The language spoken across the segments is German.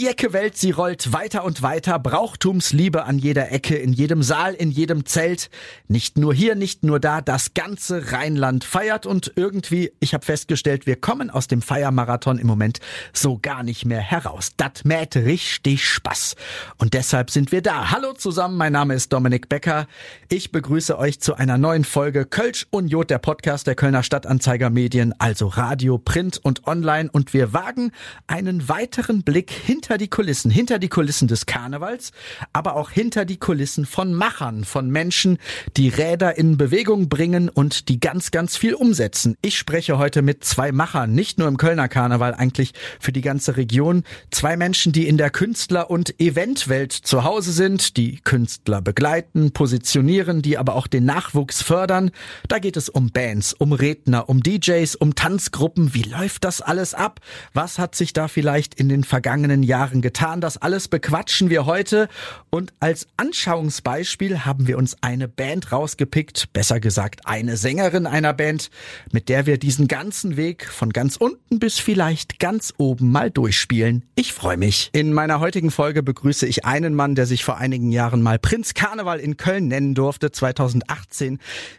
Die Ecke-Welt, sie rollt weiter und weiter. Brauchtumsliebe an jeder Ecke, in jedem Saal, in jedem Zelt. Nicht nur hier, nicht nur da. Das ganze Rheinland feiert und irgendwie, ich habe festgestellt, wir kommen aus dem Feiermarathon im Moment so gar nicht mehr heraus. Das mäht richtig Spaß. Und deshalb sind wir da. Hallo zusammen, mein Name ist Dominik Becker. Ich begrüße euch zu einer neuen Folge Kölsch und Jod, der Podcast der Kölner Stadtanzeiger Medien, also Radio, Print und Online. Und wir wagen einen weiteren Blick hin hinter die Kulissen, hinter die Kulissen des Karnevals, aber auch hinter die Kulissen von Machern, von Menschen, die Räder in Bewegung bringen und die ganz, ganz viel umsetzen. Ich spreche heute mit zwei Machern, nicht nur im Kölner Karneval, eigentlich für die ganze Region. Zwei Menschen, die in der Künstler- und Eventwelt zu Hause sind, die Künstler begleiten, positionieren, die aber auch den Nachwuchs fördern. Da geht es um Bands, um Redner, um DJs, um Tanzgruppen. Wie läuft das alles ab? Was hat sich da vielleicht in den vergangenen Jahren getan. Das alles bequatschen wir heute und als Anschauungsbeispiel haben wir uns eine Band rausgepickt, besser gesagt eine Sängerin einer Band, mit der wir diesen ganzen Weg von ganz unten bis vielleicht ganz oben mal durchspielen. Ich freue mich. In meiner heutigen Folge begrüße ich einen Mann, der sich vor einigen Jahren mal Prinz Karneval in Köln nennen durfte. 2018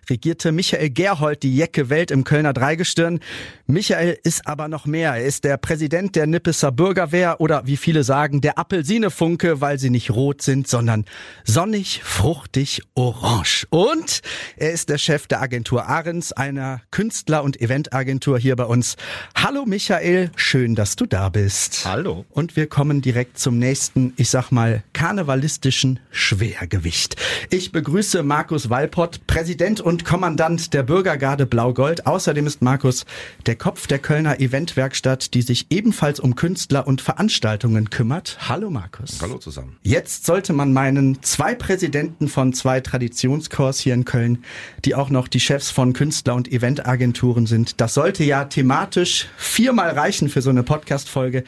regierte Michael Gerhold die Jecke Welt im Kölner Dreigestirn. Michael ist aber noch mehr. Er ist der Präsident der Nippeser Bürgerwehr oder wie viele sagen, der Apfelsinefunke, weil sie nicht rot sind, sondern sonnig, fruchtig, orange. Und er ist der Chef der Agentur Ahrens, einer Künstler- und Eventagentur hier bei uns. Hallo Michael, schön, dass du da bist. Hallo. Und wir kommen direkt zum nächsten, ich sag mal, karnevalistischen Schwergewicht. Ich begrüße Markus Walpott, Präsident und Kommandant der Bürgergarde Blau-Gold. Außerdem ist Markus der Kopf der Kölner Eventwerkstatt, die sich ebenfalls um Künstler und Veranstaltungen kümmert. Hallo Markus. Hallo zusammen. Jetzt sollte man meinen, zwei Präsidenten von zwei Traditionskurs hier in Köln, die auch noch die Chefs von Künstler- und Eventagenturen sind. Das sollte ja thematisch viermal reichen für so eine Podcast-Folge.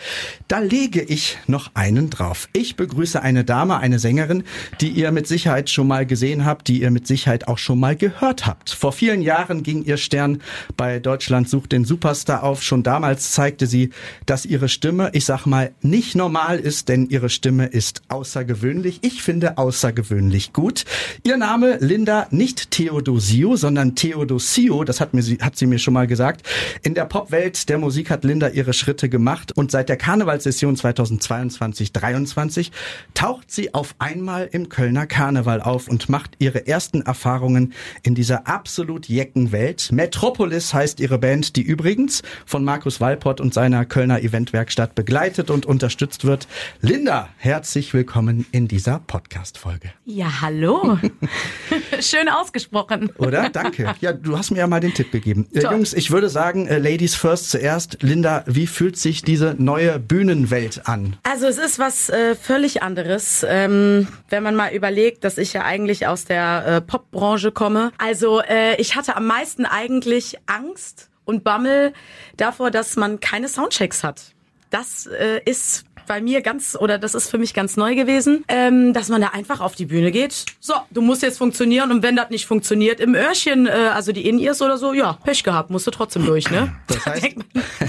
Da lege ich noch einen drauf. Ich begrüße eine Dame, eine Sängerin, die ihr mit Sicherheit schon mal gesehen habt, die ihr mit Sicherheit auch schon mal gehört habt. Vor vielen Jahren ging ihr Stern bei Deutschland sucht den Superstar auf. Schon damals zeigte sie, dass ihre Stimme, ich sag mal, nicht normal ist, denn ihre Stimme ist außergewöhnlich. Ich finde außergewöhnlich gut. Ihr Name Linda nicht Theodosio, sondern Theodosio, das hat, mir, hat sie mir schon mal gesagt. In der Popwelt der Musik hat Linda ihre Schritte gemacht und seit der Karnevalssession 2022-23 taucht sie auf einmal im Kölner Karneval auf und macht ihre ersten Erfahrungen in dieser absolut jecken Welt. Metropolis heißt ihre Band, die übrigens von Markus Walpott und seiner Kölner Eventwerkstatt begleitet und unterstützt wird. Linda, herzlich willkommen in dieser Podcast-Folge. Ja, hallo. Schön ausgesprochen. Oder? Danke. Ja, du hast mir ja mal den Tipp gegeben. Äh, Jungs, ich würde sagen, äh, Ladies first zuerst. Linda, wie fühlt sich diese neue Bühnenwelt an? Also es ist was äh, völlig anderes, ähm, wenn man mal überlegt, dass ich ja eigentlich aus der äh, Popbranche komme. Also äh, ich hatte am meisten eigentlich Angst und Bammel davor, dass man keine Soundchecks hat. Das äh, ist bei mir ganz, oder das ist für mich ganz neu gewesen, ähm, dass man da einfach auf die Bühne geht. So, du musst jetzt funktionieren und wenn das nicht funktioniert im Öhrchen, äh, also die In-Ears oder so, ja, Pech gehabt, musst du trotzdem durch, ne? Das heißt,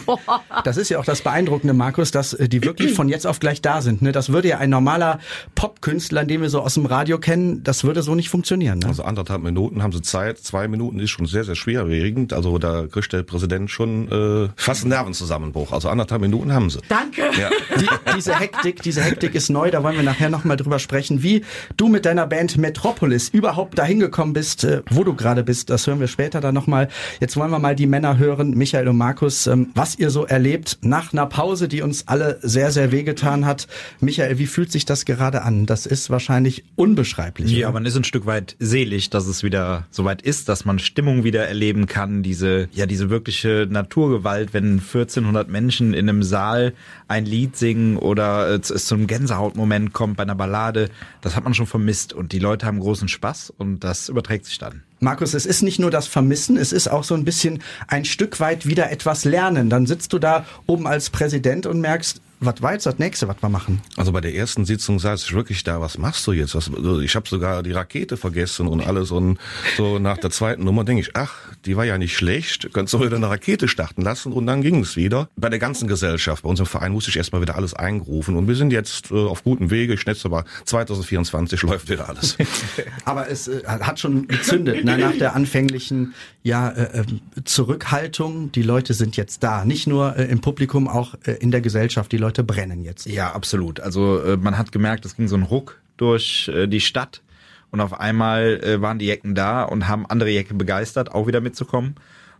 das ist ja auch das Beeindruckende, Markus, dass äh, die wirklich von jetzt auf gleich da sind. Ne? Das würde ja ein normaler Popkünstler, den wir so aus dem Radio kennen, das würde so nicht funktionieren. Ne? Also anderthalb Minuten haben sie Zeit, zwei Minuten ist schon sehr, sehr schwerwiegend. Also da kriegt der Präsident schon äh, fast einen Nervenzusammenbruch. Also anderthalb Minuten haben sie. Danke. Ja. Die, diese Hektik, diese Hektik ist neu, da wollen wir nachher nochmal drüber sprechen, wie du mit deiner Band Metropolis überhaupt dahin gekommen bist, äh, wo du gerade bist, das hören wir später dann nochmal. Jetzt wollen wir mal die Männer hören, Michael und Markus, ähm, was ihr so erlebt nach einer Pause, die uns alle sehr, sehr wehgetan hat. Michael, wie fühlt sich das gerade an? Das ist wahrscheinlich unbeschreiblich. Ja, oder? man ist ein Stück weit selig, dass es wieder soweit ist, dass man Stimmung wieder erleben kann, diese, ja, diese wirkliche Naturgewalt, wenn 1400 Menschen in einem Saal ein Lied singen oder es, es einem Gänsehautmoment kommt bei einer Ballade, das hat man schon vermisst und die Leute haben großen Spaß und das überträgt sich dann. Markus, es ist nicht nur das Vermissen, es ist auch so ein bisschen ein Stück weit wieder etwas lernen. Dann sitzt du da oben als Präsident und merkst, was war jetzt das nächste, was wir machen? Also bei der ersten Sitzung saß ich wirklich da, was machst du jetzt? Was, also ich habe sogar die Rakete vergessen und alles und so nach der zweiten Nummer denke ich, ach, die war ja nicht schlecht, könntest du wieder eine Rakete starten lassen und dann ging es wieder. Bei der ganzen Gesellschaft, bei unserem Verein musste ich erstmal wieder alles eingerufen und wir sind jetzt äh, auf gutem Wege, ich schätze aber 2024 läuft wieder alles. Aber es äh, hat schon gezündet, ne? nach der anfänglichen ja, äh, äh, Zurückhaltung. Die Leute sind jetzt da, nicht nur äh, im Publikum, auch äh, in der Gesellschaft. Die Leute brennen jetzt. Ja, absolut. Also äh, man hat gemerkt, es ging so ein Ruck durch äh, die Stadt und auf einmal äh, waren die Jecken da und haben andere Jecke begeistert, auch wieder mitzukommen.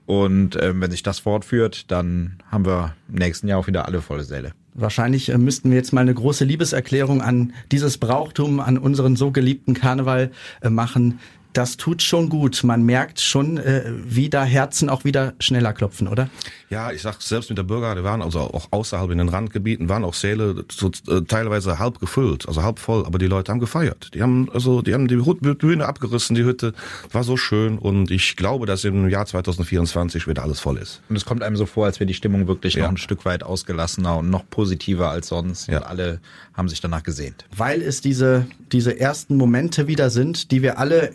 Und ähm, wenn sich das fortführt, dann haben wir im nächsten Jahr auch wieder alle volle Säle. Wahrscheinlich äh, müssten wir jetzt mal eine große Liebeserklärung an dieses Brauchtum, an unseren so geliebten Karneval äh, machen. Das tut schon gut. Man merkt schon, äh, wie da Herzen auch wieder schneller klopfen, oder? Ja, ich sag selbst mit der Bürger, die waren also auch außerhalb in den Randgebieten, waren auch Säle so, äh, teilweise halb gefüllt, also halb voll, aber die Leute haben gefeiert. Die haben also, die haben die Bühne abgerissen, die Hütte war so schön und ich glaube, dass im Jahr 2024 wieder alles voll ist. Und es kommt einem so vor, als wäre die Stimmung wirklich Ja. noch ein Stück weit ausgelassener und noch positiver als sonst. Ja. Und alle haben sich danach gesehnt. Weil es diese, diese ersten Momente wieder sind, die wir alle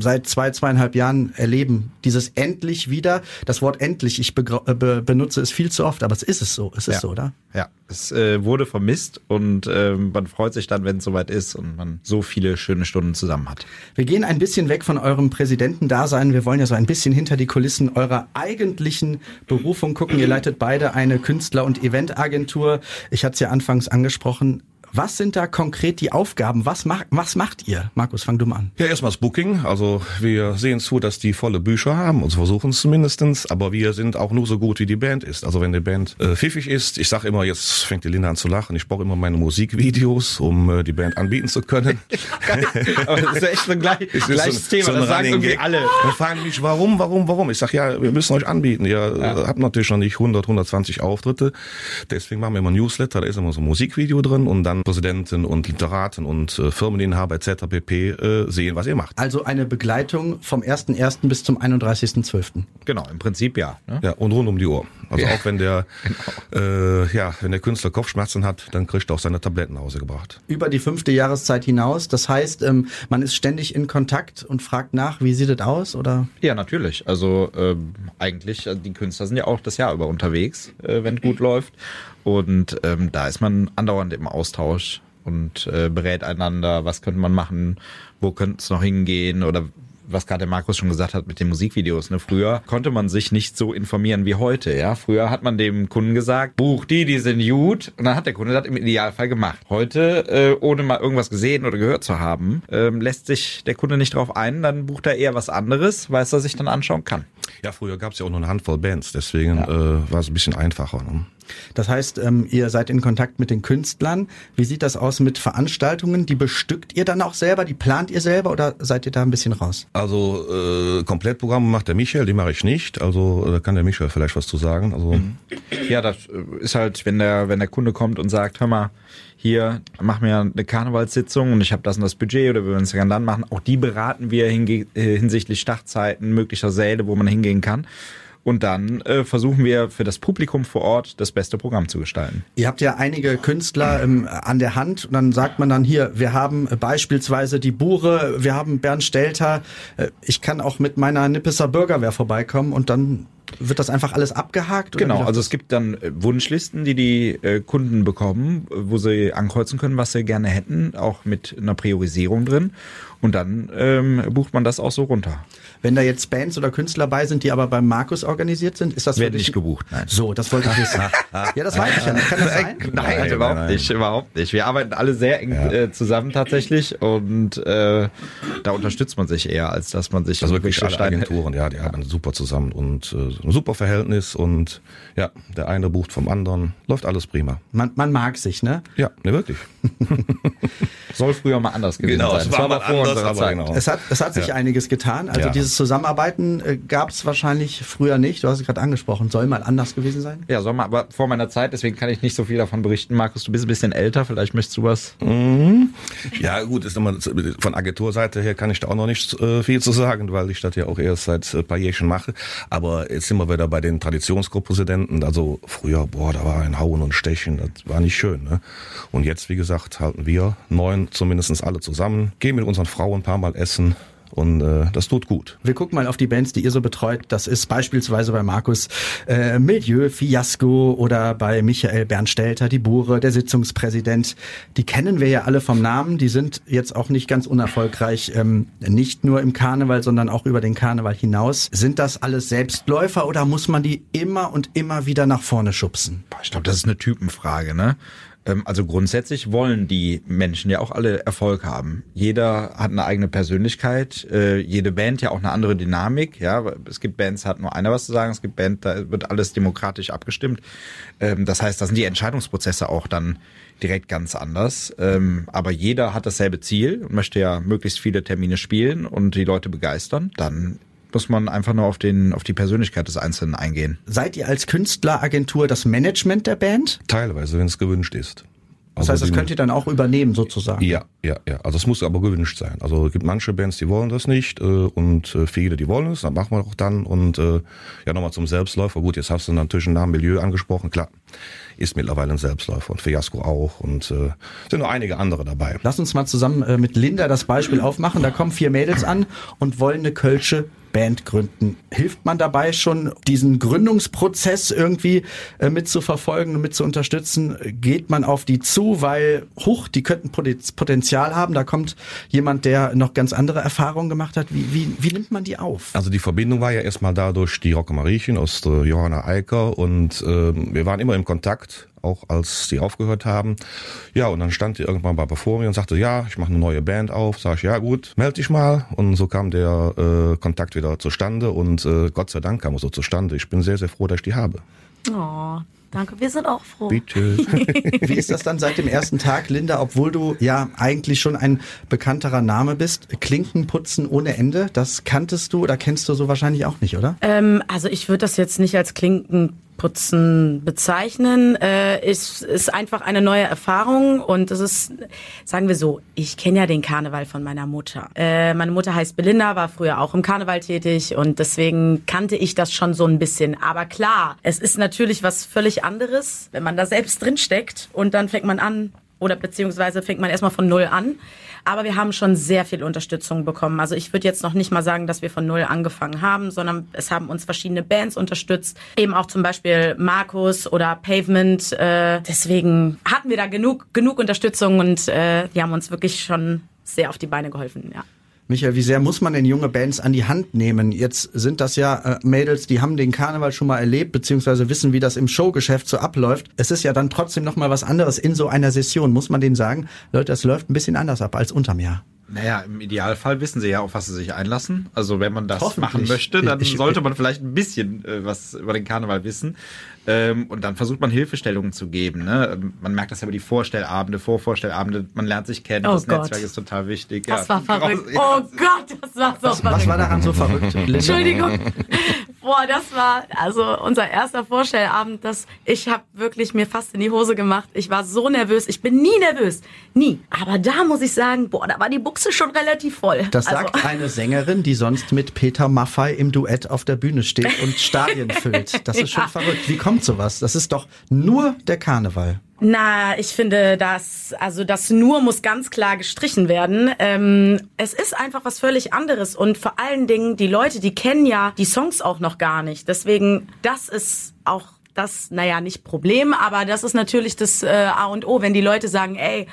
seit zwei, zweieinhalb Jahren erleben. Dieses endlich wieder, das Wort endlich, ich äh, be benutze es viel zu oft, aber es ist es so, es ist Ja. so, oder? Ja, es äh, wurde vermisst und ähm, man freut sich dann, wenn es soweit ist und man so viele schöne Stunden zusammen hat. Wir gehen ein bisschen weg von eurem Präsidentendasein. Wir wollen ja so ein bisschen hinter die Kulissen eurer eigentlichen Berufung gucken. Ihr leitet beide eine Künstler- und Eventagentur. Ich hatte es ja anfangs angesprochen. Was sind da konkret die Aufgaben? Was, mach, was macht ihr? Markus, fang du mal an. Ja, erstmal das Booking. Also wir sehen zu, dass die volle Bücher haben, und versuchen es zumindestens. Aber wir sind auch nur so gut, wie die Band ist. Also wenn die Band äh, pfiffig ist, ich sage immer, jetzt fängt die Linda an zu lachen. Ich brauche immer meine Musikvideos, um äh, die Band anbieten zu können. Aber das ist echt so ein gleich, ist gleiches so ein- Thema, so ein das sagen irgendwie alle. Dann fragen mich, warum, warum, warum? Ich sag ja, wir müssen euch anbieten. Ihr äh, habt natürlich noch nicht 100, 120 Auftritte. Deswegen machen wir immer ein Newsletter, da ist immer so ein Musikvideo drin und dann Präsidenten und Literaten und äh, Firmeninhaber etc. pp. Äh, sehen, was ihr macht. Also eine Begleitung vom 1.1. bis zum 31.12. Genau, im Prinzip ja. Ne? Ja, und rund um die Uhr. Also Ja. auch wenn der, äh, ja, wenn der Künstler Kopfschmerzen hat, dann kriegt er auch seine Tabletten nach Hause gebracht. Über die fünfte Jahreszeit hinaus. Das heißt, ähm, man ist ständig in Kontakt und fragt nach, wie sieht es aus? Oder Ja, natürlich. Also ähm, eigentlich, also die Künstler sind ja auch das Jahr über unterwegs, äh, wenn es gut läuft. Und ähm, da ist man andauernd im Austausch und äh, berät einander, was könnte man machen, wo könnte es noch hingehen oder was gerade Markus schon gesagt hat mit den Musikvideos. Ne? Früher konnte man sich nicht so informieren wie heute. Ja, Früher hat man dem Kunden gesagt, buch die, die sind gut, und dann hat der Kunde das im Idealfall gemacht. Heute, äh, ohne mal irgendwas gesehen oder gehört zu haben, ähm, lässt sich der Kunde nicht drauf ein, dann bucht er eher was anderes, weil es er sich dann anschauen kann. Ja, früher gab es ja auch nur eine Handvoll Bands, deswegen äh, war es ein bisschen einfacher. Ne? Das heißt, ähm, ihr seid in Kontakt mit den Künstlern. Wie sieht das aus mit Veranstaltungen? Die bestückt ihr dann auch selber? Die plant ihr selber oder seid ihr da ein bisschen raus? Also äh, Komplettprogramme macht der Michael, die mache ich nicht. Also äh, da kann der Michael vielleicht was zu sagen. Also Ja, das äh, ist halt, wenn der, wenn der Kunde kommt und sagt, hör mal, hier, mach mir eine Karnevalssitzung und ich habe das und das Budget oder wir wollen es ja dann machen. Auch die beraten wir äh, hinsichtlich Startzeiten möglicher Säle, wo man hingehen kann. Und dann äh, versuchen wir für das Publikum vor Ort das beste Programm zu gestalten. Ihr habt ja einige Künstler ähm, an der Hand und dann sagt man dann hier, wir haben äh, beispielsweise die Bure, wir haben Bernd Stelter, äh, ich kann auch mit meiner Nippeser Bürgerwehr vorbeikommen und dann wird das einfach alles abgehakt? Genau, also es gibt dann äh, Wunschlisten, die die äh, Kunden bekommen, äh, wo sie ankreuzen können, was sie gerne hätten, auch mit einer Priorisierung drin. Und dann ähm, bucht man das auch so runter. Wenn da jetzt Bands oder Künstler bei sind, die aber beim Markus organisiert sind, ist das Werden wirklich- nicht gebucht, nein. So, das wollte ich wissen. ja, das weiß ich ja nicht. Kann das sein? Nein, Nein, überhaupt nein, nein. nicht, überhaupt nicht. Wir arbeiten alle sehr eng äh, zusammen tatsächlich und äh, da unterstützt man sich eher, als dass man sich also wirklich alle Agenturen, ja, die arbeiten super zusammen und äh, ein super Verhältnis und ja, der eine bucht vom anderen, läuft alles prima. Man, man mag sich, ne? Ja, ne wirklich. Soll früher mal anders gewesen Genau, sein. es war mal vor anders, aber Zeit. genau. Es hat, es hat sich Ja. einiges getan. Also Ja. dieses Zusammenarbeiten äh, gab es wahrscheinlich früher nicht. Du hast es gerade angesprochen. Soll mal anders gewesen sein? Ja, Sommer, aber vor meiner Zeit, deswegen kann ich nicht so viel davon berichten. Markus, du bist ein bisschen älter, vielleicht möchtest du was. Ja, gut, ist immer von Agenturseite her kann ich da auch noch nicht äh, viel zu sagen, weil ich das ja auch erst seit ein paar Jährchen mache. Aber es sind wir wieder bei den Traditionsgruppräsidenten. Also früher, boah, da war ein Hauen und Stechen, das war nicht schön. Ne? Und jetzt, wie gesagt, halten wir neun zumindestens alle zusammen, gehen mit unseren Frauen ein paar Mal essen, und äh, das tut gut. Wir gucken mal auf die Bands, die ihr so betreut. Das ist beispielsweise bei Markus äh, Milieu, Fiasco oder bei Michael Bernstelter, die Bure, der Sitzungspräsident. Die kennen wir ja alle vom Namen. Die sind jetzt auch nicht ganz unerfolgreich, ähm, nicht nur im Karneval, sondern auch über den Karneval hinaus. Sind das alles Selbstläufer oder muss man die immer und immer wieder nach vorne schubsen? Ich glaube, das ist eine Typenfrage, ne? Ähm, also grundsätzlich wollen die Menschen ja auch alle Erfolg haben. Jeder hat eine eigene Persönlichkeit, äh, jede Band ja auch eine andere Dynamik. Ja, es gibt Bands, hat nur einer was zu sagen, es gibt Bands, da wird alles demokratisch abgestimmt. Ähm, das heißt, da sind die Entscheidungsprozesse auch dann direkt ganz anders. Ähm, aber jeder hat dasselbe Ziel und möchte ja möglichst viele Termine spielen und die Leute begeistern. Dann muss man einfach nur auf den auf die Persönlichkeit des Einzelnen eingehen. Seid ihr als Künstleragentur das Management der Band? Teilweise, wenn es gewünscht ist. Das heißt, das könnt ihr dann auch übernehmen sozusagen. Ja, ja, ja. Also es muss aber gewünscht sein. Also es gibt manche Bands, die wollen das nicht äh, und äh, viele, die wollen es. Dann machen wir auch dann. Und äh, ja, nochmal zum Selbstläufer. Gut, jetzt hast du natürlich einen Namen Milieu angesprochen. Klar, ist mittlerweile ein Selbstläufer und Fiasco auch und äh, sind noch einige andere dabei. Lass uns mal zusammen äh, mit Linda das Beispiel aufmachen. Da kommen vier Mädels an und wollen eine Kölsche Band gründen. Hilft man dabei schon, diesen Gründungsprozess irgendwie äh, mit zu verfolgen und mit zu unterstützen? Geht man auf die zu, weil, huch, die könnten Potenzial haben, da kommt jemand, der noch ganz andere Erfahrungen gemacht hat. Wie, wie, wie nimmt man die auf? Also die Verbindung war ja erstmal dadurch die Rocker Mariechen aus Johanna Eiker und äh, wir waren immer im Kontakt auch als die aufgehört haben. Ja, und dann stand die irgendwann mal vor mir und sagte, ja, ich mache eine neue Band auf. Sag ich, ja gut, melde dich mal. Und so kam der äh, Kontakt wieder zustande und äh, Gott sei Dank kam es so zustande. Ich bin sehr, sehr froh, dass ich die habe. Oh, Danke, wir sind auch froh. Bitte. Wie ist das dann seit dem ersten Tag, Linda, obwohl du ja eigentlich schon ein bekannterer Name bist? Klinkenputzen ohne Ende, das kanntest du oder kennst du so wahrscheinlich auch nicht, oder? Ähm, also ich würde das jetzt nicht als Klinken Putzen bezeichnen. Äh, ist, ist einfach eine neue Erfahrung und es ist, sagen wir so, ich kenne ja den Karneval von meiner Mutter. Äh, meine Mutter heißt Belinda, war früher auch im Karneval tätig und deswegen kannte ich das schon so ein bisschen. Aber klar, es ist natürlich was völlig anderes, wenn man da selbst drin steckt und dann fängt man an oder beziehungsweise fängt man erstmal von Null an. Aber wir haben schon sehr viel Unterstützung bekommen. Also ich würde jetzt noch nicht mal sagen, dass wir von null angefangen haben, sondern es haben uns verschiedene Bands unterstützt. Eben auch zum Beispiel Markus oder Pavement. Äh, deswegen hatten wir da genug, genug Unterstützung und äh, die haben uns wirklich schon sehr auf die Beine geholfen, ja. Michael, wie sehr muss man denn junge Bands an die Hand nehmen? Jetzt sind das ja äh, Mädels, die haben den Karneval schon mal erlebt, beziehungsweise wissen, wie das im Showgeschäft so abläuft. Es ist ja dann trotzdem noch mal was anderes in so einer Session. Muss man denen sagen, Leute, das läuft ein bisschen anders ab als unterm Jahr. Naja, im Idealfall wissen sie ja, auf was sie sich einlassen. Also wenn man das machen möchte, dann ich, sollte man vielleicht ein bisschen äh, was über den Karneval wissen. Ähm, und dann versucht man Hilfestellungen zu geben. Ne? Man merkt das ja über die Vorstellabende, Vorvorstellabende, man lernt sich kennen, oh das Gott. Netzwerk ist total wichtig. Das ja, war verrückt. Oh Gott, das war so was, verrückt. Was war daran so verrückt? Entschuldigung. Boah, das war also unser erster Vorstellabend, dass ich habe wirklich mir fast in die Hose gemacht. Ich war so nervös. Ich bin nie nervös, nie. Aber da muss ich sagen, boah, da war die Buchse schon relativ voll. Das also. sagt eine Sängerin, die sonst mit Peter Maffei im Duett auf der Bühne steht und Stadien füllt. Das ist schon ja. verrückt. Wie kommt sowas? Das ist doch nur der Karneval. Na, ich finde, dass also das nur muss ganz klar gestrichen werden. Ähm, es ist einfach was völlig anderes und vor allen Dingen die Leute, die kennen ja die Songs auch noch gar nicht. Deswegen, das ist auch das, naja, nicht Problem, aber das ist natürlich das äh, A und O, wenn die Leute sagen, ey,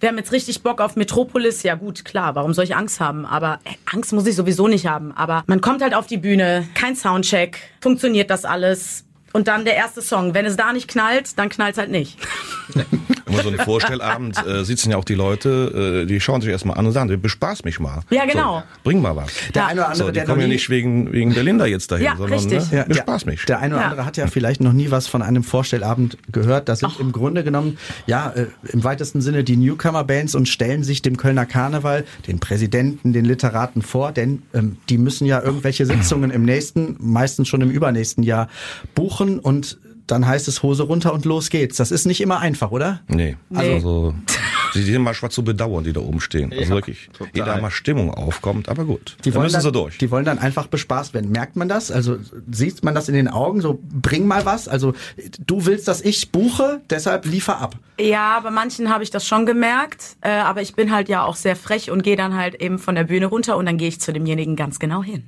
wir haben jetzt richtig Bock auf Metropolis. Ja gut, klar, warum soll ich Angst haben? Aber äh, Angst muss ich sowieso nicht haben. Aber man kommt halt auf die Bühne, kein Soundcheck, funktioniert das alles? Und dann der erste Song. Wenn es da nicht knallt, dann knallt es halt nicht. Immer so ein Vorstellabend äh, sitzen ja auch die Leute, äh, die schauen sich erstmal an und sagen, bespaß mich mal. Ja, genau. So, bring mal was. Der ja. eine oder andere, so, die der kommen ja nicht wegen, wegen Belinda jetzt dahin, ja, sondern richtig. Ne, bespaß mich. Der eine oder andere hat ja vielleicht noch nie was von einem Vorstellabend gehört. Das sind Ach. im Grunde genommen, ja, äh, im weitesten Sinne die Newcomer-Bands und stellen sich dem Kölner Karneval, den Präsidenten, den Literaten vor, denn ähm, die müssen ja irgendwelche Sitzungen im nächsten, meistens schon im übernächsten Jahr buchen und dann heißt es Hose runter und los geht's. Das ist nicht immer einfach, oder? Nee. Also so, die sind mal schwarz zu bedauern, die da oben stehen. Also Ja, wirklich, total. ehe da mal Stimmung aufkommt, aber gut. Die wollen, müssen dann, sie durch. die wollen dann einfach bespaßt werden. Merkt man das? Also sieht man das in den Augen? So, bring mal was. Also du willst, dass ich buche, deshalb liefer ab. Ja, bei manchen habe ich das schon gemerkt, äh, aber ich bin halt ja auch sehr frech und gehe dann halt eben von der Bühne runter und dann gehe ich zu demjenigen ganz genau hin.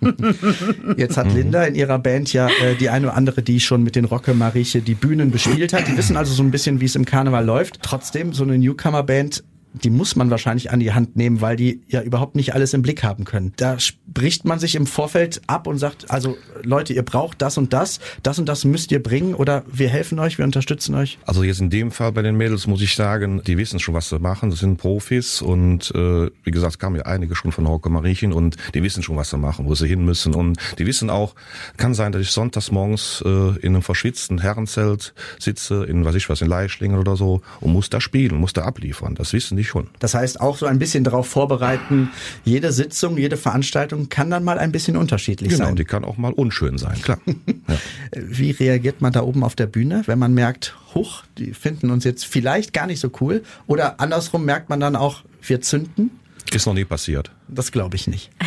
Jetzt hat Linda in ihrer Band ja äh, die eine oder andere, die schon mit den Rocke Marieche die Bühnen bespielt hat. Die wissen also so ein bisschen, wie es im Karneval läuft. Trotzdem, so eine Newcomer-Band, die muss man wahrscheinlich an die Hand nehmen, weil die ja überhaupt nicht alles im Blick haben können. Da spricht man sich im Vorfeld ab und sagt, also Leute, ihr braucht das und das, das und das müsst ihr bringen oder wir helfen euch, wir unterstützen euch. Also jetzt in dem Fall bei den Mädels muss ich sagen, die wissen schon, was sie machen. Das sind Profis und äh, wie gesagt, es kamen ja einige schon von Hauke Mariechen und die wissen schon, was sie machen, wo sie hin müssen. Und die wissen auch, kann sein, dass ich sonntags morgens äh, in einem verschwitzten Herrenzelt sitze, in was ich was, in Leischlingen oder so und muss da spielen, muss da abliefern. Das wissen die schon. Das heißt, auch so ein bisschen darauf vorbereiten, jede Sitzung, jede Veranstaltung kann dann mal ein bisschen unterschiedlich Genau, sein. die kann auch mal unschön sein, klar. ja. Wie reagiert man da oben auf der Bühne, wenn man merkt, huch, die finden uns jetzt vielleicht gar nicht so cool? Oder andersrum merkt man dann auch, wir zünden? Ist noch nie passiert. Das glaube ich nicht.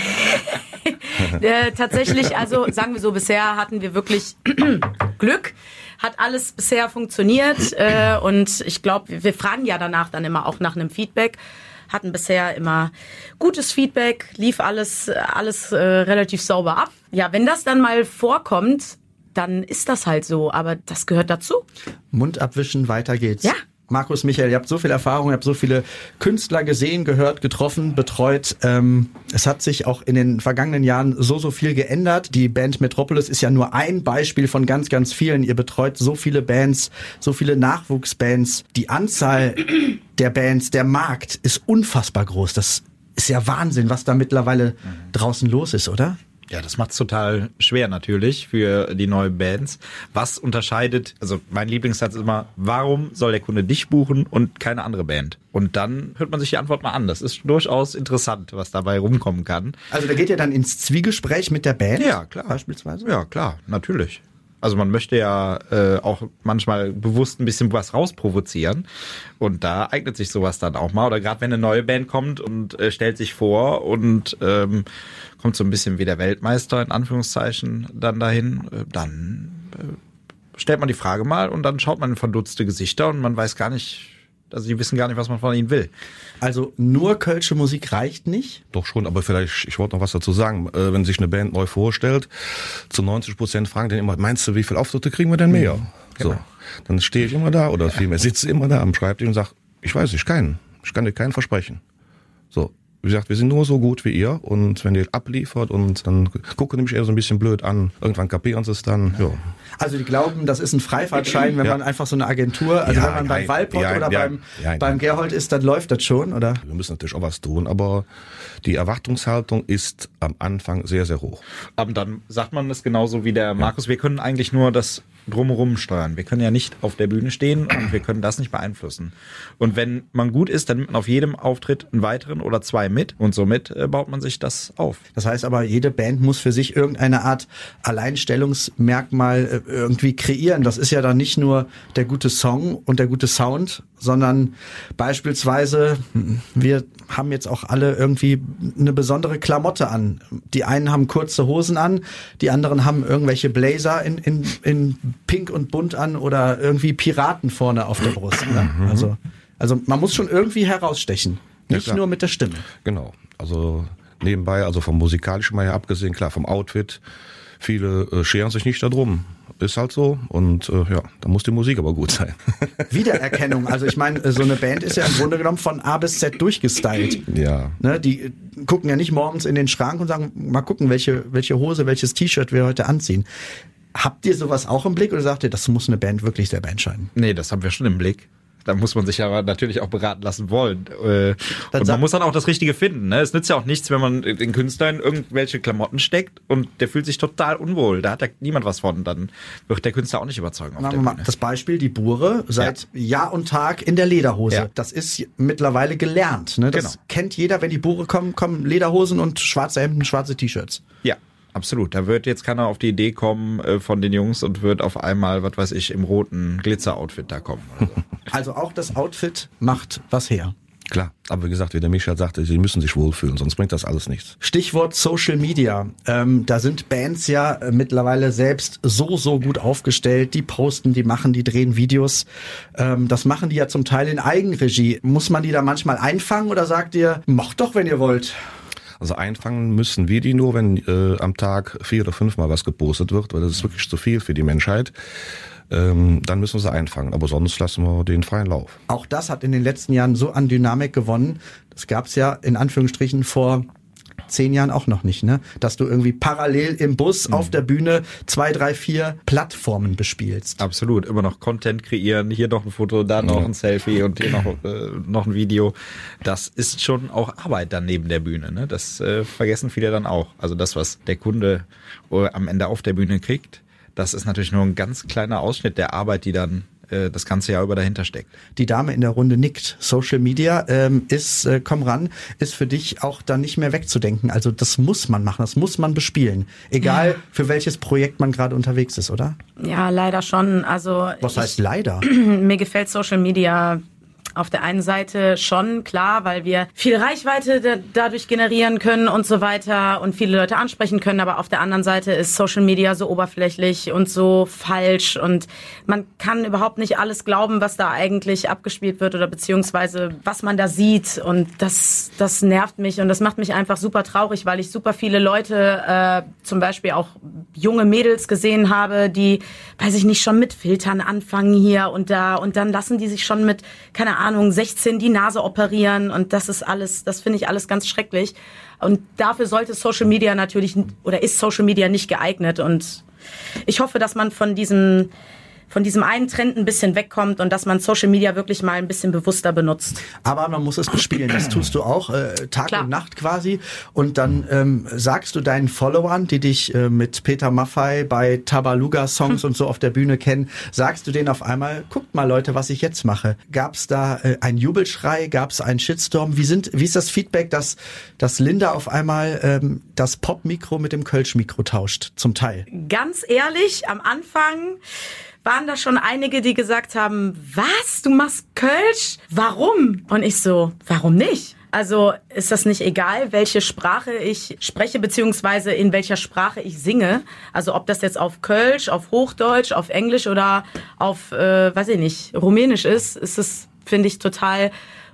Äh, tatsächlich, also sagen wir so, bisher hatten wir wirklich Glück. Hat alles bisher funktioniert äh, und ich glaube, wir fragen ja danach dann immer auch nach einem Feedback. Hatten bisher immer gutes Feedback, lief alles, alles äh, relativ sauber ab. Ja, wenn das dann mal vorkommt, dann ist das halt so, aber das gehört dazu. Mund abwischen, weiter geht's. Ja. Markus, Michael, ihr habt so viel Erfahrung, ihr habt so viele Künstler gesehen, gehört, getroffen, betreut. Ähm, es hat sich auch in den vergangenen Jahren so, so viel geändert. Die Band Metropolis ist ja nur ein Beispiel von ganz, ganz vielen. Ihr betreut so viele Bands, so viele Nachwuchsbands. Die Anzahl der Bands, der Markt ist unfassbar groß. Das ist ja Wahnsinn, was da mittlerweile draußen los ist, oder? Ja, das macht's total schwer natürlich für die neuen Bands. Was unterscheidet, also mein Lieblingssatz ist immer, warum soll der Kunde dich buchen und keine andere Band? Und dann hört man sich die Antwort mal an. Das ist durchaus interessant, was dabei rumkommen kann. Also da geht ihr dann ins Zwiegespräch mit der Band? Ja, klar. Beispielsweise? Ja, klar, natürlich. Also man möchte ja äh, auch manchmal bewusst ein bisschen was rausprovozieren und da eignet sich sowas dann auch mal. Oder gerade wenn eine neue Band kommt und äh, stellt sich vor und ähm, kommt so ein bisschen wie der Weltmeister in Anführungszeichen dann dahin, äh, dann äh, stellt man die Frage mal und dann schaut man in verdutzte Gesichter und man weiß gar nicht, also die wissen gar nicht, was man von ihnen will. Also nur kölsche Musik reicht nicht? Doch schon, aber vielleicht, ich wollte noch was dazu sagen. Äh, wenn sich eine Band neu vorstellt, zu 90 Prozent fragen dann immer, meinst du, wie viele Auftritte kriegen wir denn mehr? So, dann stehe ich immer da oder vielmehr sitze immer da am Schreibtisch und sage, ich weiß nicht, keinen. Ich kann dir keinen versprechen. So, wie gesagt, wir sind nur so gut wie ihr und wenn ihr abliefert und dann gucken die mich eher so ein bisschen blöd an, irgendwann kapieren sie es dann, ja. Also die glauben, das ist ein Freifahrtschein, wenn Ja. man einfach so eine Agentur, also Ja, wenn man beim nein, Walpott ja, oder ja, beim, ja, beim. Gerhold ist, dann läuft das schon, oder? Wir müssen natürlich auch was tun, aber die Erwartungshaltung ist am Anfang sehr, sehr hoch. Aber dann sagt man das genauso wie der Markus. Wir können eigentlich nur das drumherum steuern. Wir können ja nicht auf der Bühne stehen und wir können das nicht beeinflussen. Und wenn man gut ist, dann nimmt man auf jedem Auftritt einen weiteren oder zwei mit und somit äh, baut man sich das auf. Das heißt aber, jede Band muss für sich irgendeine Art Alleinstellungsmerkmal äh, irgendwie kreieren. Das ist ja dann nicht nur der gute Song und der gute Sound, sondern beispielsweise, wir haben jetzt auch alle irgendwie eine besondere Klamotte an. Die einen haben kurze Hosen an, die anderen haben irgendwelche Blazer in, in, in pink und bunt an oder irgendwie Piraten vorne auf der Brust. Ne? Also, also man muss schon irgendwie herausstechen. Ja, Nicht klar. nur mit der Stimme. Genau. Also nebenbei, also vom musikalischen mal her abgesehen, klar, vom Outfit. Viele äh, scheren sich nicht darum. Ist halt so. Und äh, ja, da muss die Musik aber gut sein. Wiedererkennung. Also ich meine, so eine Band ist ja im Grunde genommen von A bis Z durchgestylt. ja. Ne, die gucken ja nicht morgens in den Schrank und sagen, mal gucken, welche, welche Hose, welches T-Shirt wir heute anziehen. Habt ihr sowas auch im Blick oder sagt ihr, das muss eine Band wirklich selber entscheiden? Nee, das haben wir schon im Blick. Da muss man sich aber natürlich auch beraten lassen wollen. Äh, Und man muss dann auch das Richtige finden. Ne? Es nützt ja auch nichts, wenn man den Künstler in irgendwelche Klamotten steckt und der fühlt sich total unwohl. Da hat ja niemand was von. Dann wird der Künstler auch nicht überzeugen auf Machen der mal Bühne. das Beispiel, die Bure seit Jahr und Tag in der Lederhose. Ja. Das ist mittlerweile gelernt. Ne? Das Genau. kennt jeder, wenn die Bure kommen, kommen Lederhosen und schwarze Hemden, schwarze T-Shirts. Ja. Absolut. Da wird jetzt keiner auf die Idee kommen äh, von den Jungs und wird auf einmal, was weiß ich, im roten Glitzer-Outfit da kommen. Oder so. Also auch das Outfit macht was her. Klar, aber wie gesagt, wie der Micha sagte, sie müssen sich wohlfühlen, sonst bringt das alles nichts. Stichwort Social Media. Ähm, da sind Bands ja äh, mittlerweile selbst so, so gut aufgestellt. Die posten, die machen, die drehen Videos. Ähm, das machen die ja zum Teil in Eigenregie. Muss man die da manchmal einfangen oder sagt ihr, macht doch, wenn ihr wollt? Also einfangen müssen wir die nur, wenn äh, am Tag vier oder fünfmal was gepostet wird, weil das ist wirklich zu viel für die Menschheit. Ähm, dann müssen wir sie einfangen. Aber sonst lassen wir den freien Lauf. Auch das hat in den letzten Jahren so an Dynamik gewonnen. Das gab's ja in Anführungsstrichen vor zehn Jahren auch noch nicht, ne? Dass du irgendwie parallel im Bus auf der Bühne zwei, drei, vier Plattformen bespielst. Absolut. Immer noch Content kreieren. Hier noch ein Foto, da noch ein Selfie und hier noch, äh, noch ein Video. Das ist schon auch Arbeit dann neben der Bühne. Ne? Das äh, vergessen viele dann auch. Also das, was der Kunde äh, am Ende auf der Bühne kriegt, das ist natürlich nur ein ganz kleiner Ausschnitt der Arbeit, die dann äh, das ganze Jahr über dahinter steckt. Die Dame in der Runde nickt. Social Media ähm, ist, äh, komm ran, ist für dich auch dann nicht mehr wegzudenken. Also das muss man machen, das muss man bespielen. Egal für welches Projekt man gerade unterwegs ist, oder? Ja, leider schon. Also Was heißt leider? mir gefällt Social Media auf der einen Seite schon klar, weil wir viel Reichweite da, dadurch generieren können und so weiter und viele Leute ansprechen können, aber auf der anderen Seite ist Social Media so oberflächlich und so falsch und man kann überhaupt nicht alles glauben, was da eigentlich abgespielt wird oder beziehungsweise was man da sieht und das, das nervt mich und das macht mich einfach super traurig, weil ich super viele Leute, äh, zum Beispiel auch junge Mädels gesehen habe, die, weiß ich nicht, schon mit Filtern anfangen hier und da und dann lassen die sich schon mit, keine Ahnung, 16 die Nase operieren und das ist alles, das finde ich alles ganz schrecklich. Und dafür sollte Social Media natürlich oder ist Social Media nicht geeignet und ich hoffe, dass man von diesem von diesem einen Trend ein bisschen wegkommt und dass man Social Media wirklich mal ein bisschen bewusster benutzt. Aber man muss es bespielen. Das tust du auch äh, Tag Klar. und Nacht quasi. Und dann ähm, sagst du deinen Followern, die dich äh, mit Peter Maffei bei Tabaluga Songs und so auf der Bühne kennen, sagst du denen auf einmal, guckt mal Leute, was ich jetzt mache. Gab es da äh, einen Jubelschrei? Gab es einen Shitstorm? Wie sind, wie ist das Feedback, dass, dass Linda auf einmal ähm, das Pop-Mikro mit dem Kölsch-Mikro tauscht? Zum Teil. Ganz ehrlich, am Anfang waren da schon einige, die gesagt haben, was, du machst Kölsch? Warum? Und ich so, warum nicht? Also ist das nicht egal, welche Sprache ich spreche, beziehungsweise in welcher Sprache ich singe. Also ob das jetzt auf Kölsch, auf Hochdeutsch, auf Englisch oder auf, äh, weiß ich nicht, Rumänisch ist, ist es, finde ich, total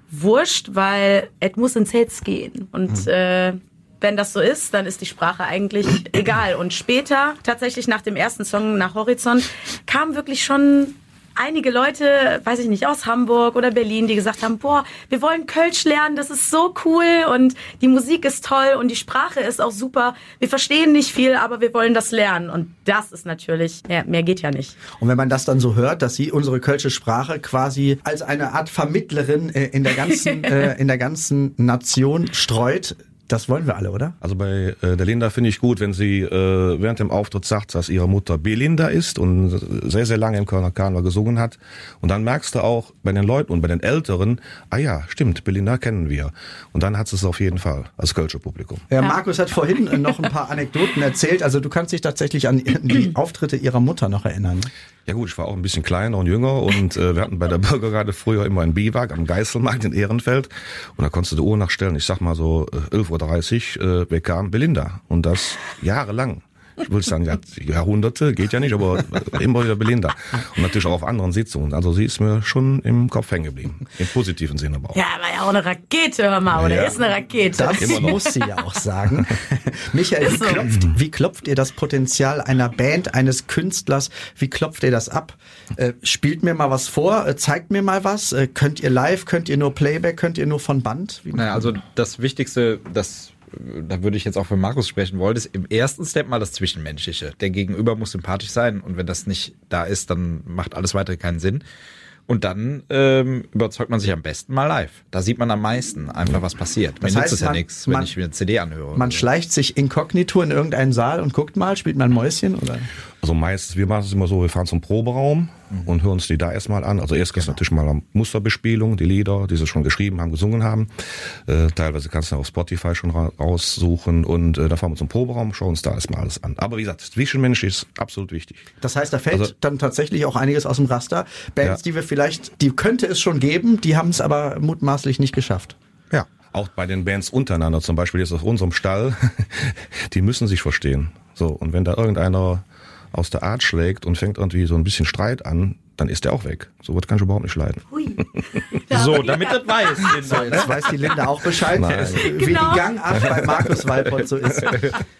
wurscht, weil es muss ins Herz gehen. Und äh, wenn das so ist, dann ist die Sprache eigentlich egal. Und später, tatsächlich nach dem ersten Song nach Horizont, kamen wirklich schon einige Leute, weiß ich nicht, aus Hamburg oder Berlin, die gesagt haben, boah, wir wollen Kölsch lernen, das ist so cool und die Musik ist toll und die Sprache ist auch super. Wir verstehen nicht viel, aber wir wollen das lernen. Und das ist natürlich, ja, mehr geht ja nicht. Und wenn man das dann so hört, dass sie unsere kölsche Sprache quasi als eine Art Vermittlerin äh, in der ganzen äh, in der ganzen Nation streut, das wollen wir alle, oder? Also bei äh, der Linda finde ich gut, wenn sie äh, während dem Auftritt sagt, dass ihre Mutter Belinda ist und sehr, sehr lange im Kölner Karneval gesungen hat. Und dann merkst du auch bei den Leuten und bei den Älteren, ah ja, stimmt, Belinda kennen wir. Und dann hat es auf jeden Fall als Kölsche Publikum. Ja, Markus hat vorhin äh, noch ein paar Anekdoten erzählt. Also du kannst dich tatsächlich an die Auftritte ihrer Mutter noch erinnern. Ja gut, ich war auch ein bisschen kleiner und jünger und äh, wir hatten bei der Bürgergarde früher immer einen Biwak am Geißelmarkt in Ehrenfeld und da konntest du die Uhr nachstellen, ich sag mal so äh, 11.30 Uhr äh, bekam Belinda und das jahrelang. Ich würde sagen, ja, Jahrhunderte, geht ja nicht, aber immer wieder Belinda. Und natürlich auch auf anderen Sitzungen. Also sie ist mir schon im Kopf hängen geblieben. Im positiven Sinne aber auch. Ja, war ja auch eine Rakete, hör mal, oder Ja. ist eine Rakete. Das Immer noch. muss sie ja auch sagen. Michael, wie so. klopft, wie klopft ihr das Potenzial einer Band, eines Künstlers, wie klopft ihr das ab? Äh, spielt mir mal was vor, äh, zeigt mir mal was. Äh, könnt ihr live, könnt ihr nur Playback, könnt ihr nur von Band? Wie Naja, also das Wichtigste, das da würde ich jetzt auch für Markus sprechen wollen, ist im ersten Step mal das Zwischenmenschliche. Der Gegenüber muss sympathisch sein und wenn das nicht da ist, dann macht alles weitere keinen Sinn. Und dann ähm, überzeugt man sich am besten mal live. Da sieht man am meisten einfach, was passiert. Das Mir heißt, nützt es ja nichts, wenn man- ich mir eine CD anhöre. Man so. schleicht sich inkognito in irgendeinen Saal und guckt mal, spielt man Mäuschen oder? Also meistens, wir machen es immer so, wir fahren zum Proberaum und hören uns die da erstmal an. Also erst genau. natürlich mal Musterbespielung, die Lieder, die sie schon geschrieben haben, gesungen haben. Äh, teilweise kannst du auf Spotify schon ra raussuchen und äh, da fahren wir zum Proberaum, schauen uns da erstmal alles an. Aber wie gesagt, Zwischenmensch ist absolut wichtig. Das heißt, da fällt also, dann tatsächlich auch einiges aus dem Raster. Bands, ja. die wir vielleicht, die könnte es schon geben, die haben es aber mutmaßlich nicht geschafft. Ja. Auch bei den Bands untereinander, zum Beispiel jetzt auf unserem Stall, die müssen sich verstehen. So, und wenn da irgendeiner aus der Art schlägt und fängt irgendwie so ein bisschen Streit an, dann ist der auch weg. So wird kann ich überhaupt nicht leiden. Hui. so, damit das weiß. So, jetzt weiß die Linda auch Bescheid, Nein. wie genau. die Gangart bei Markus Walpott so ist.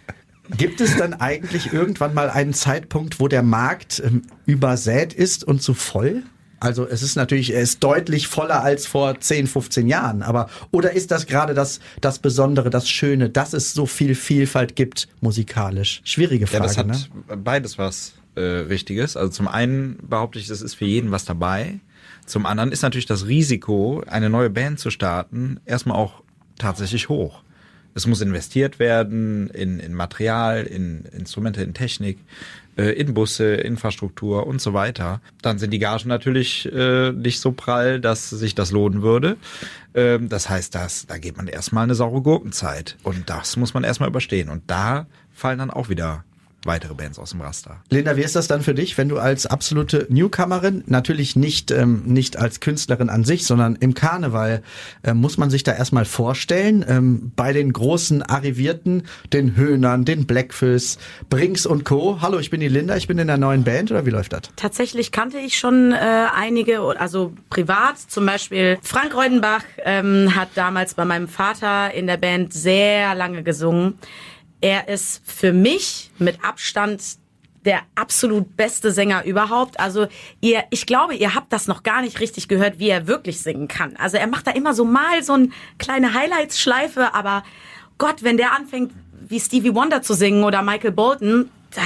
Gibt es dann eigentlich irgendwann mal einen Zeitpunkt, wo der Markt ähm, übersät ist und zu voll? Also es ist natürlich, er ist deutlich voller als vor 10, 15 Jahren. Aber oder ist das gerade das, das Besondere, das Schöne, dass es so viel Vielfalt gibt musikalisch? Schwierige Frage. Ja, das hat ne? beides was äh, Richtiges. Also zum einen behaupte ich, es ist für jeden was dabei. Zum anderen ist natürlich das Risiko, eine neue Band zu starten, erstmal auch tatsächlich hoch. Es muss investiert werden in, in Material, in Instrumente, in Technik äh, in Busse, Infrastruktur und so weiter, dann sind die Gagen natürlich äh, nicht so prall, dass sich das lohnen würde. Ähm, das heißt, dass, da geht man erstmal eine saure Gurkenzeit und das muss man erstmal überstehen. Und da fallen dann auch wieder weitere Bands aus dem Raster. Linda, wie ist das dann für dich, wenn du als absolute Newcomerin, natürlich nicht, ähm, nicht als Künstlerin an sich, sondern im Karneval, äh, muss man sich da erstmal vorstellen, ähm, bei den großen Arrivierten, den Höhnern, den Blackfish, Brinks und Co. Hallo, ich bin die Linda, ich bin in der neuen Band oder wie läuft das? Tatsächlich kannte ich schon äh, einige, also privat, zum Beispiel Frank Reudenbach ähm, hat damals bei meinem Vater in der Band sehr lange gesungen. Er ist für mich mit Abstand der absolut beste Sänger überhaupt. Also ihr, ich glaube, ihr habt das noch gar nicht richtig gehört, wie er wirklich singen kann. Also er macht da immer so mal so eine kleine Highlights-Schleife, aber Gott, wenn der anfängt, wie Stevie Wonder zu singen oder Michael Bolton, da,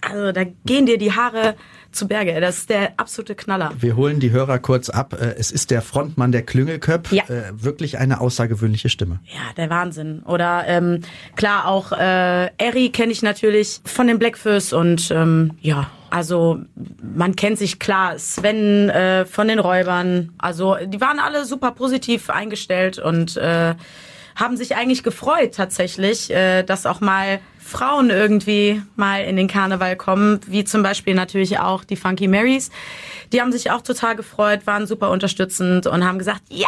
also da gehen dir die Haare zu Berge. Das ist der absolute Knaller. Wir holen die Hörer kurz ab. Äh, es ist der Frontmann der Klüngelköp. Ja. Äh, wirklich eine außergewöhnliche Stimme. Ja, der Wahnsinn. Oder ähm, klar, auch äh, Eri kenne ich natürlich von den Blackfurs und ähm, ja, also man kennt sich klar, Sven äh, von den Räubern. Also die waren alle super positiv eingestellt und äh, haben sich eigentlich gefreut tatsächlich, äh, dass auch mal Frauen irgendwie mal in den Karneval kommen, wie zum Beispiel natürlich auch die Funky Marys. Die haben sich auch total gefreut, waren super unterstützend und haben gesagt, ja,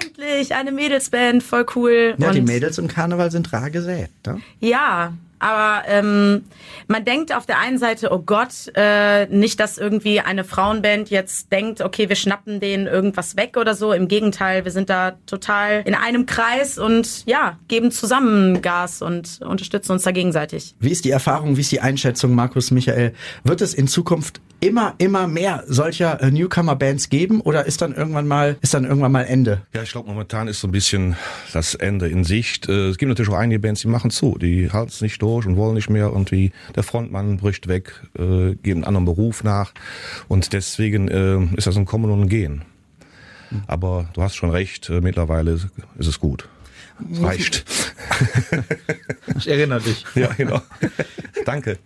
endlich eine Mädelsband, voll cool. Ja, und die Mädels im Karneval sind rar gesät. Ne? Ja, aber ähm, man denkt auf der einen Seite, oh Gott, äh, nicht, dass irgendwie eine Frauenband jetzt denkt, okay, wir schnappen denen irgendwas weg oder so. Im Gegenteil, wir sind da total in einem Kreis und ja, geben zusammen Gas und unterstützen uns da gegenseitig. Wie ist die Erfahrung, wie ist die Einschätzung, Markus, Michael? Wird es in Zukunft immer, immer mehr solcher äh, Newcomer-Bands geben oder ist dann irgendwann mal, ist dann irgendwann mal Ende? Ja, ich glaube, momentan ist so ein bisschen das Ende in Sicht. Äh, es gibt natürlich auch einige Bands, die machen zu, die halten es nicht durch und wollen nicht mehr irgendwie der Frontmann bricht weg, äh, geht einen anderen Beruf nach und deswegen äh, ist das ein Kommen und ein Gehen. Aber du hast schon recht, äh, mittlerweile ist es gut. Reicht. Ich erinnere dich. Ja, genau. Danke.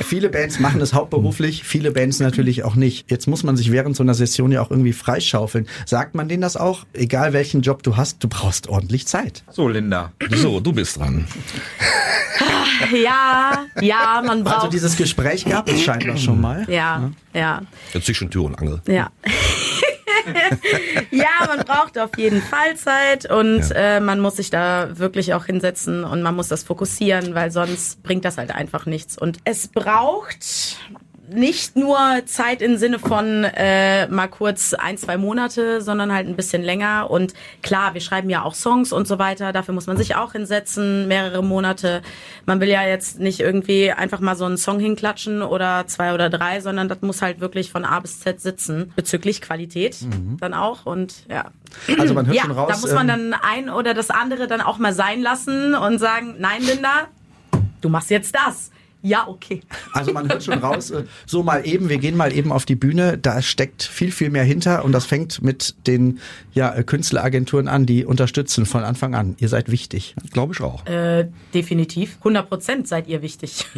viele Bands machen es hauptberuflich, viele Bands natürlich auch nicht. Jetzt muss man sich während so einer Session ja auch irgendwie freischaufeln. Sagt man denen das auch? Egal welchen Job du hast, du brauchst ordentlich Zeit. So, Linda. So, du bist dran. Ja, ja, man braucht. Also dieses Gespräch gab es scheinbar schon mal. Ja, ja. ja. Zwischen Tür und Angel. Ja. Ja, man braucht auf jeden Fall Zeit und ja. äh, man muss sich da wirklich auch hinsetzen und man muss das fokussieren, weil sonst bringt das halt einfach nichts. Und es braucht nicht nur Zeit im Sinne von äh, mal kurz ein, zwei Monate, sondern halt ein bisschen länger. Und klar, wir schreiben ja auch Songs und so weiter. Dafür muss man sich auch hinsetzen, mehrere Monate. Man will ja jetzt nicht irgendwie einfach mal so einen Song hinklatschen oder zwei oder drei, sondern das muss halt wirklich von A bis Z sitzen. Bezüglich Qualität mhm. dann auch. Und ja. Also man hört ja, schon raus. Da muss man ähm, dann ein oder das andere dann auch mal sein lassen und sagen, nein, Linda, du machst jetzt das Ja, okay. Also man hört schon raus, äh, so mal eben, wir gehen mal eben auf die Bühne, da steckt viel, viel mehr hinter und das fängt mit den ja, äh, Künstleragenturen an, die unterstützen von Anfang an. Ihr seid wichtig. Glaube ich auch. Äh, definitiv. 100 Prozent seid ihr wichtig.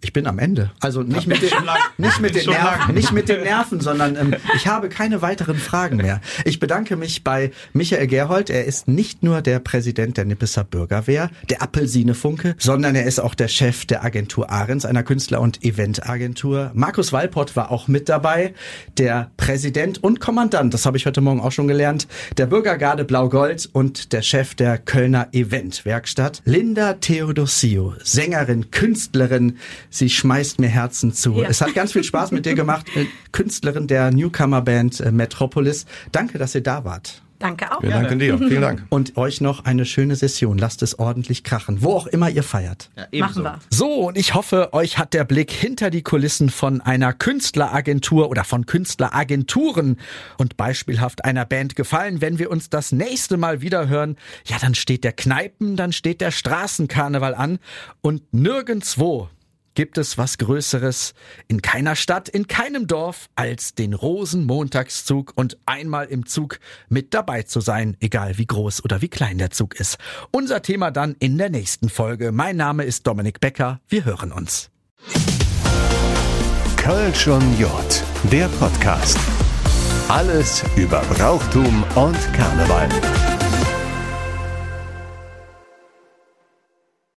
Ich bin am Ende. Also nicht mit den, nicht mit den, Nerven, nicht mit den Nerven, sondern ähm, ich habe keine weiteren Fragen mehr. Ich bedanke mich bei Michael Gerhold. Er ist nicht nur der Präsident der Nippeser Bürgerwehr, der Appelsine Funke, sondern er ist auch der Chef der Agentur Ahrens, einer Künstler- und Eventagentur. Markus Walpott war auch mit dabei, der Präsident und Kommandant, das habe ich heute Morgen auch schon gelernt, der Bürgergarde Blau-Gold und der Chef der Kölner Eventwerkstatt. Linda Theodosio, Sängerin, Künstlerin, sie schmeißt mir Herzen zu. Ja. Es hat ganz viel Spaß mit dir gemacht, äh, Künstlerin der Newcomer-Band äh, Metropolis. Danke, dass ihr da wart. Danke auch. Wir danken dir. Vielen Dank. Und euch noch eine schöne Session. Lasst es ordentlich krachen, wo auch immer ihr feiert. Ja, Machen wir. So, und ich hoffe, euch hat der Blick hinter die Kulissen von einer Künstleragentur oder von Künstleragenturen und beispielhaft einer Band gefallen. Wenn wir uns das nächste Mal wieder hören, ja, dann steht der Kneipen, dann steht der Straßenkarneval an und nirgendswo gibt es was Größeres in keiner Stadt, in keinem Dorf als den Rosenmontagszug und einmal im Zug mit dabei zu sein, egal wie groß oder wie klein der Zug ist. Unser Thema dann in der nächsten Folge. Mein Name ist Dominik Becker. Wir hören uns. Kölsch und Jod, der Podcast. Alles über Brauchtum und Karneval.